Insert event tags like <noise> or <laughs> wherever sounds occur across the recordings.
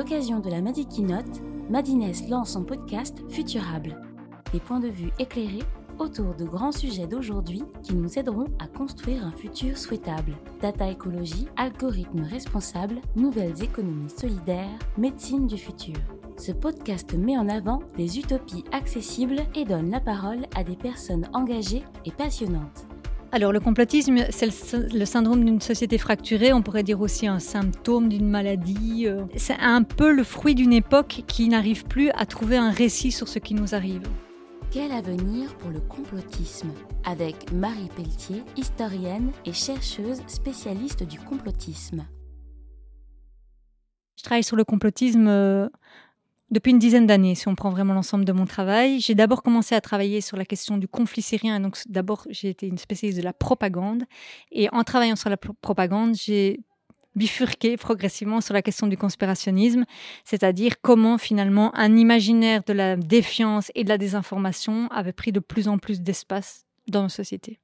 l'occasion de la Madi Keynote, Madines lance son podcast Futurable. Des points de vue éclairés autour de grands sujets d'aujourd'hui qui nous aideront à construire un futur souhaitable. Data écologie, algorithmes responsables, nouvelles économies solidaires, médecine du futur. Ce podcast met en avant des utopies accessibles et donne la parole à des personnes engagées et passionnantes. Alors le complotisme, c'est le, syndrome d'une société fracturée, on pourrait dire aussi un symptôme d'une maladie. Euh. C'est un peu le fruit d'une époque qui n'arrive plus à trouver un récit sur ce qui nous arrive. Quel avenir pour le complotisme? Avec Marie Pelletier, historienne et chercheuse spécialiste du complotisme. Je travaille sur le complotisme euh, depuis une dizaine d'années, si on prend vraiment l'ensemble de mon travail. J'ai d'abord commencé à travailler sur la question du conflit syrien. donc, d'abord, j'ai été une spécialiste de la propagande. Et en travaillant sur la propagande, j'ai bifurqué progressivement sur la question du conspirationnisme, c'est-à-dire comment finalement un imaginaire de la défiance et de la désinformation avait pris de plus en plus d'espace dans nos sociétés.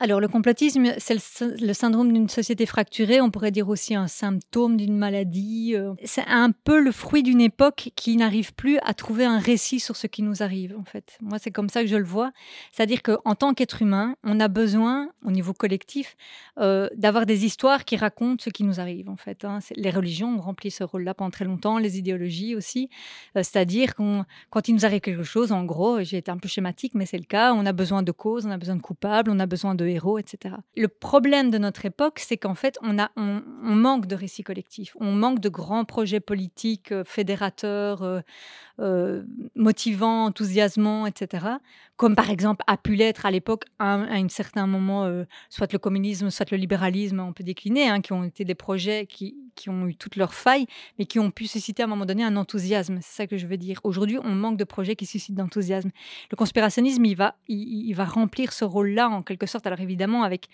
Alors, le complotisme, c'est le, syndrome d'une société fracturée, on pourrait dire aussi un symptôme d'une maladie. Euh. C'est un peu le fruit d'une époque qui n'arrive plus à trouver un récit sur ce qui nous arrive, en fait. Moi, c'est comme ça que je le vois. C'est-à-dire qu'en tant qu'être humain, on a besoin, au niveau collectif, euh, d'avoir des histoires qui racontent ce qui nous arrive, en fait. Hein. Les religions ont rempli ce rôle-là pendant très longtemps, les idéologies aussi. Euh, c'est-à-dire qu'on, quand il nous arrive quelque chose, en gros, j'ai été un peu schématique, mais c'est le cas, on a besoin de causes, on a besoin de coupables, on a besoin de héros, etc. Le problème de notre époque, c'est qu'en fait, on, a, on, manque de récits collectifs, on manque de grands projets politiques euh, fédérateurs, euh, euh, motivants, enthousiasmants, etc. Comme par exemple a pu l'être à l'époque, à, un certain moment, soit le communisme, soit le libéralisme, on peut décliner, hein, qui ont été des projets qui, qui ont eu toutes leurs failles, mais qui ont pu susciter à un moment donné un enthousiasme. C'est ça que je veux dire. Aujourd'hui, on manque de projets qui suscitent d'enthousiasme. Le conspirationnisme, il va, il, va remplir ce rôle-là en quelque sorte. Alors évidemment, avec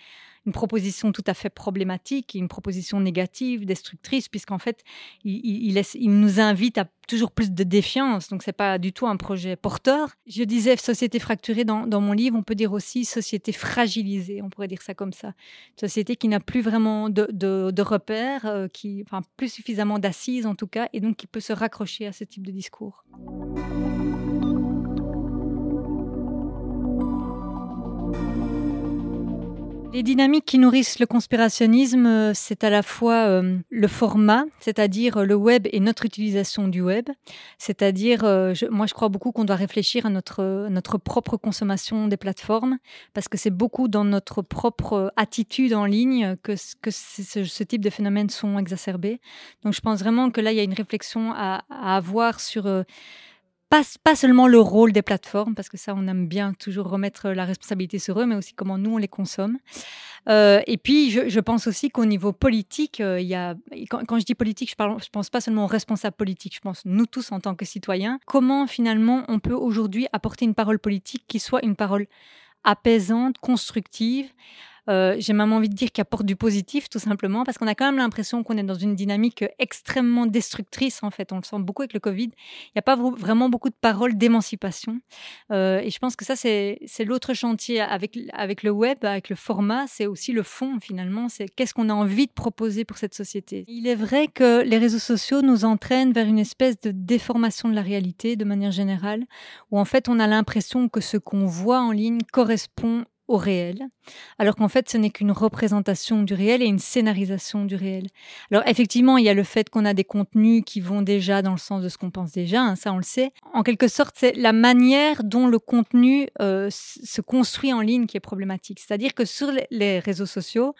une proposition tout à fait problématique, une proposition négative, destructrice, puisqu'en fait, il, nous invite à toujours plus de défiance. Donc, c'est pas du tout un projet porteur. Je disais société fracturée dans, mon livre. On peut dire aussi société fragilisée. On pourrait dire ça comme ça. société qui n'a plus vraiment de repères, euh, qui, enfin, plus suffisamment d'assises en tout cas, et donc qui peut se raccrocher à ce type de discours. Les dynamiques qui nourrissent le conspirationnisme, euh, c'est à la fois euh, le format, c'est-à-dire euh, le web et notre utilisation du web. C'est-à-dire, moi je crois beaucoup qu'on doit réfléchir à notre, notre propre consommation des plateformes, parce que c'est beaucoup dans notre propre attitude en ligne que, que ce, type de phénomènes sont exacerbés. Donc je pense vraiment que là, il y a une réflexion à avoir sur pas, seulement le rôle des plateformes, parce que ça, on aime bien toujours remettre la responsabilité sur eux, mais aussi comment nous, on les consomme. Euh, et puis, je, pense aussi qu'au niveau politique, euh, il y a, quand, je dis politique, je ne je pense pas seulement aux responsables politiques, je pense nous tous en tant que citoyens, comment finalement on peut aujourd'hui apporter une parole politique qui soit une parole apaisante, constructive, euh, j'ai même envie de dire qu'il apporte du positif, tout simplement, parce qu'on a quand même l'impression qu'on est dans une dynamique extrêmement destructrice, en fait. On le sent beaucoup avec le Covid. Il n'y a pas vraiment beaucoup de paroles d'émancipation. Euh, et je pense que ça, c'est l'autre chantier avec, avec le web, avec le format, c'est aussi le fond, finalement. C'est qu'est-ce qu'on a envie de proposer pour cette société. Il est vrai que les réseaux sociaux nous entraînent vers une espèce de déformation de la réalité, de manière générale, où en fait, on a l'impression que ce qu'on voit en ligne correspond au réel, alors qu'en fait ce n'est qu'une représentation du réel et une scénarisation du réel. Alors effectivement, il y a le fait qu'on a des contenus qui vont déjà dans le sens de ce qu'on pense déjà, hein, ça on le sait. En quelque sorte, c'est la manière dont le contenu euh, se construit en ligne qui est problématique. C'est-à-dire que sur les réseaux sociaux,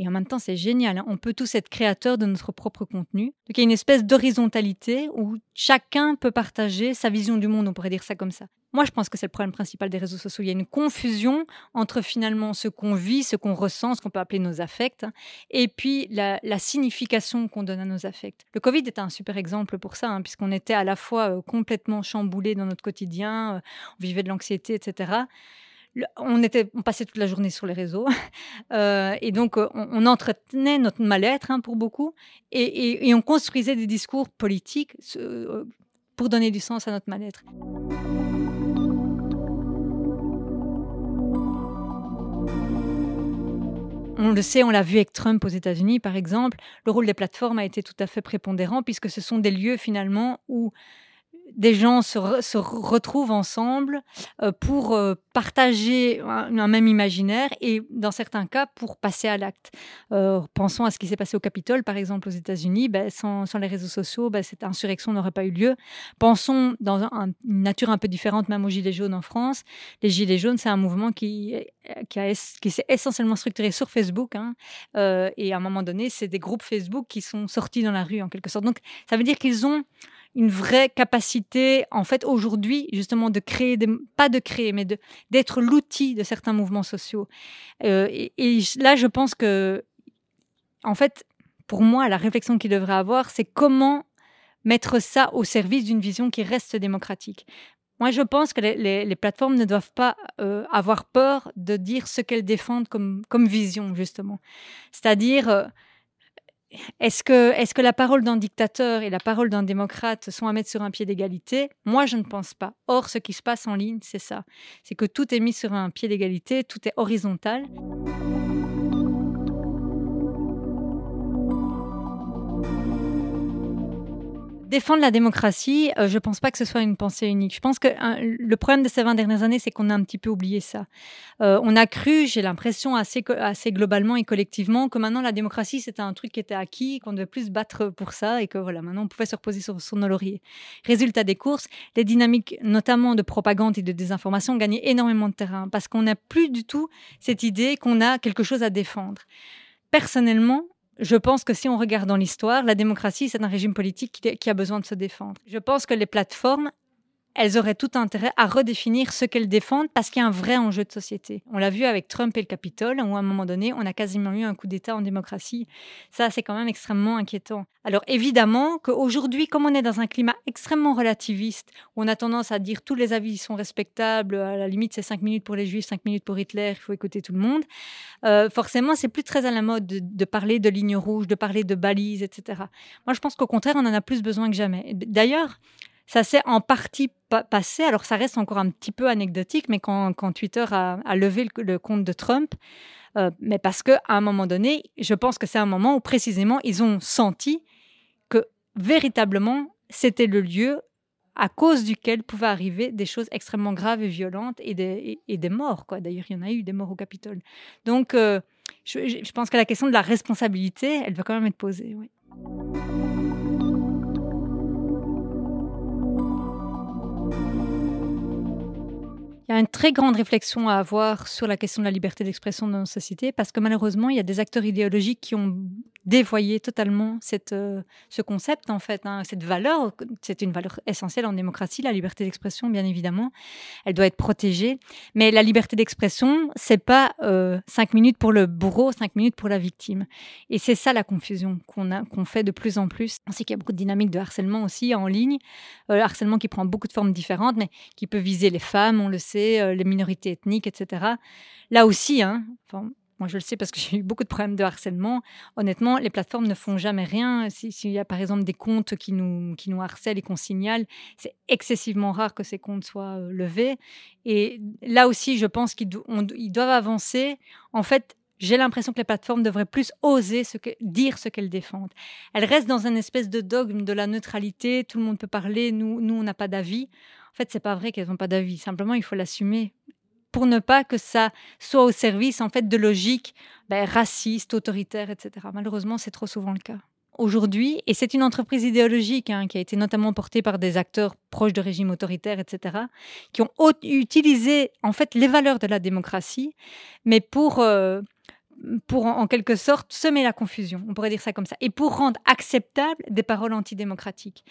et en même temps, c'est génial. Hein. On peut tous être créateurs de notre propre contenu. Donc, il y a une espèce d'horizontalité où chacun peut partager sa vision du monde, on pourrait dire ça comme ça. Moi, je pense que c'est le problème principal des réseaux sociaux. Il y a une confusion entre finalement ce qu'on vit, ce qu'on ressent, ce qu'on peut appeler nos affects, et puis la, signification qu'on donne à nos affects. Le Covid est un super exemple pour ça, hein, puisqu'on était à la fois euh, complètement chamboulé dans notre quotidien, euh, on vivait de l'anxiété, etc on, passait toute la journée sur les réseaux. <laughs> Euh, et donc, on, entretenait notre mal-être hein, pour beaucoup. Et, on construisait des discours politiques pour donner du sens à notre mal-être. On le sait, on l'a vu avec Trump aux États-Unis, par exemple, le rôle des plateformes a été tout à fait prépondérant puisque ce sont des lieux finalement où des gens se, retrouvent ensemble euh, pour euh, partager un, même imaginaire et dans certains cas pour passer à l'acte. Euh, pensons à ce qui s'est passé au Capitole, par exemple aux États-Unis. Ben, sans, les réseaux sociaux, ben, cette insurrection n'aurait pas eu lieu. Pensons dans une nature un peu différente, même aux Gilets jaunes en France. Les Gilets jaunes, c'est un mouvement qui, qui, s'est essentiellement structuré sur Facebook. Hein. et à un moment donné, c'est des groupes Facebook qui sont sortis dans la rue en quelque sorte. Donc ça veut dire qu'ils ont une vraie capacité, en fait, aujourd'hui, justement, de créer, pas de créer, mais d'être l'outil de certains mouvements sociaux. Euh, et, là, je pense que, en fait, pour moi, la réflexion qu'il devrait avoir, c'est comment mettre ça au service d'une vision qui reste démocratique. Moi, je pense que les, plateformes ne doivent pas euh, avoir peur de dire ce qu'elles défendent comme, comme vision, justement. C'est-à-dire, euh, est-ce que, est que la parole d'un dictateur et la parole d'un démocrate sont à mettre sur un pied d'égalité? Moi, je ne pense pas. Or, ce qui se passe en ligne, c'est ça. C'est que tout est mis sur un pied d'égalité, tout est horizontal. Défendre la démocratie, euh, je ne pense pas que ce soit une pensée unique. Je pense que hein, le problème de ces 20 dernières années, c'est qu'on a un petit peu oublié ça. Euh, on a cru, j'ai l'impression, assez, assez globalement et collectivement, que maintenant la démocratie, c'était un truc qui était acquis, qu'on devait plus se battre pour ça et que voilà, maintenant on pouvait se reposer sur, son nos lauriers. Résultat des courses, les dynamiques, notamment de propagande et de désinformation, gagnaient énormément de terrain parce qu'on n'a plus du tout cette idée qu'on a quelque chose à défendre. Personnellement, je pense que si on regarde dans l'histoire, la démocratie, c'est un régime politique qui, a besoin de se défendre. Je pense que les plateformes, elles auraient tout intérêt à redéfinir ce qu'elles défendent parce qu'il y a un vrai enjeu de société. On l'a vu avec Trump et le Capitole, où à un moment donné, on a quasiment eu un coup d'État en démocratie. Ça, c'est quand même extrêmement inquiétant. Alors évidemment qu'aujourd'hui, comme on est dans un climat extrêmement relativiste, où on a tendance à dire tous les avis sont respectables, à la limite c'est 5 minutes pour les juifs, 5 minutes pour Hitler, il faut écouter tout le monde, euh, forcément c'est plus très à la mode de, de parler de lignes rouges, de parler de balises, etc. Moi je pense qu'au contraire, on en a plus besoin que jamais. D'ailleurs, ça s'est en partie passé. Alors, ça reste encore un petit peu anecdotique, mais quand, Twitter a, levé le, compte de Trump, euh, mais parce qu'à un moment donné, je pense que c'est un moment où précisément ils ont senti que véritablement c'était le lieu à cause duquel pouvaient arriver des choses extrêmement graves et violentes et des, morts. D'ailleurs, il y en a eu des morts au Capitole. Donc, euh, je, pense que la question de la responsabilité, elle va quand même être posée. Il y a une très grande réflexion à avoir sur la question de la liberté d'expression dans nos sociétés parce que malheureusement, il y a des acteurs idéologiques qui ont dévoyer totalement cette, euh, ce concept, en fait, hein, cette valeur. C'est une valeur essentielle en démocratie, la liberté d'expression, bien évidemment. Elle doit être protégée. Mais la liberté d'expression, c'est pas euh, cinq minutes pour le bourreau, cinq minutes pour la victime. Et c'est ça la confusion qu'on a, fait de plus en plus. On sait qu'il y a beaucoup de dynamiques de harcèlement aussi en ligne, euh, harcèlement qui prend beaucoup de formes différentes, mais qui peut viser les femmes, on le sait, les minorités ethniques, etc. Là aussi, hein, moi, je le sais parce que <laughs> j'ai eu beaucoup de problèmes de harcèlement. Honnêtement, les plateformes ne font jamais rien. S'il y a par exemple des comptes qui nous, qui nous harcèlent et qu'on signale, c'est excessivement rare que ces comptes soient euh, levés. Et là aussi, je pense qu'ils doivent avancer. En fait, j'ai l'impression que les plateformes devraient plus oser dire ce qu'elles défendent. Elles restent dans un espèce de dogme de la neutralité. Tout le monde peut parler. Nous, nous on n'a pas d'avis. En fait, c'est pas vrai qu'elles n'ont pas d'avis. Simplement, il faut l'assumer pour ne pas que ça soit au service en fait de logiques ben, racistes, autoritaires, etc. Malheureusement, c'est trop souvent le cas. Aujourd'hui, et c'est une entreprise idéologique hein, qui a été notamment portée par des acteurs proches de régimes autoritaires, etc., qui ont utilisé en fait les valeurs de la démocratie, mais pour euh, pour en, quelque sorte semer la confusion, on pourrait dire ça comme ça, et pour rendre acceptables des paroles antidémocratiques.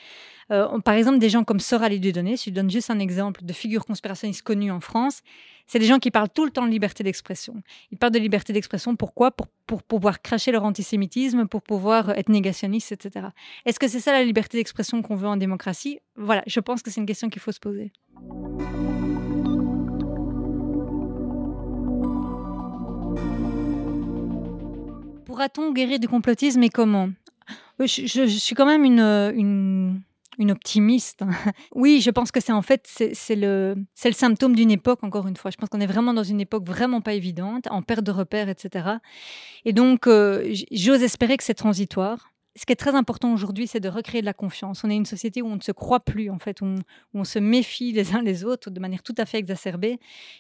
Euh, par exemple, des gens comme Soral Dieudonné, je donne juste un exemple de figure conspirationniste connue en France, c'est des gens qui parlent tout le temps de liberté d'expression. Ils parlent de liberté d'expression, pourquoi? Pour, pour pouvoir cracher leur antisémitisme, pour pouvoir être négationnistes, etc. Est-ce que c'est ça la liberté d'expression qu'on veut en démocratie? Voilà, je pense que c'est une question qu'il faut se poser. Pourra-t-on guérir du complotisme et comment? Euh, je, suis quand même une, une optimiste. <laughs> oui, je pense que c'est en fait c'est le c'est le symptôme d'une époque encore une fois. Je pense qu'on est vraiment dans une époque vraiment pas évidente, en perte de repères, etc. Et donc euh, j'ose espérer que c'est transitoire. Ce qui est très important aujourd'hui, c'est de recréer de la confiance. On est une société où on ne se croit plus, en fait, où on, se méfie les uns les autres de manière tout à fait exacerbée.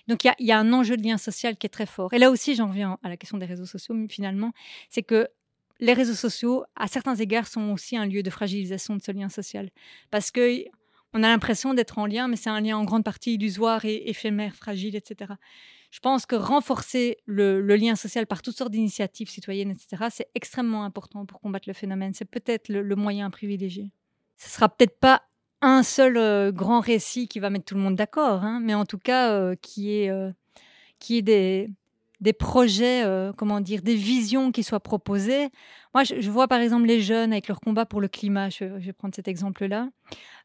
Donc il y, a, un enjeu de lien social qui est très fort. Et là aussi, j'en viens à la question des réseaux sociaux, finalement, c'est que les réseaux sociaux, à certains égards, sont aussi un lieu de fragilisation de ce lien social. Parce que on a l'impression d'être en lien, mais c'est un lien en grande partie illusoire et éphémère, fragile, etc. Je pense que renforcer le, lien social par toutes sortes d'initiatives citoyennes, etc., c'est extrêmement important pour combattre le phénomène. C'est peut-être le, moyen privilégié. Ce sera peut-être pas un seul euh, grand récit qui va mettre tout le monde d'accord, hein, mais en tout cas euh, qui est euh, qui est des, des projets, euh, comment dire, des visions qui soient proposées. Moi, je, vois par exemple les jeunes avec leur combat pour le climat, je, vais prendre cet exemple-là,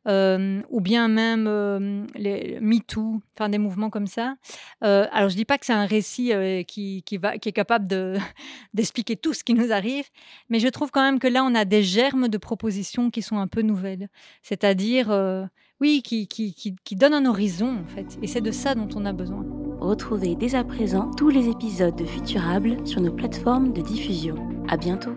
euh, ou bien même euh, les MeToo, enfin des mouvements comme ça. alors, je dis pas que c'est un récit qui, qui, va, qui est capable de, <laughs> d'expliquer tout ce qui nous arrive, mais je trouve quand même que là, on a des germes de propositions qui sont un peu nouvelles. C'est-à-dire, oui, qui, qui, qui, qui donnent un horizon, en fait. Et c'est de ça dont on a besoin. Retrouvez dès à présent tous les épisodes de Futurable sur nos plateformes de diffusion. À bientôt!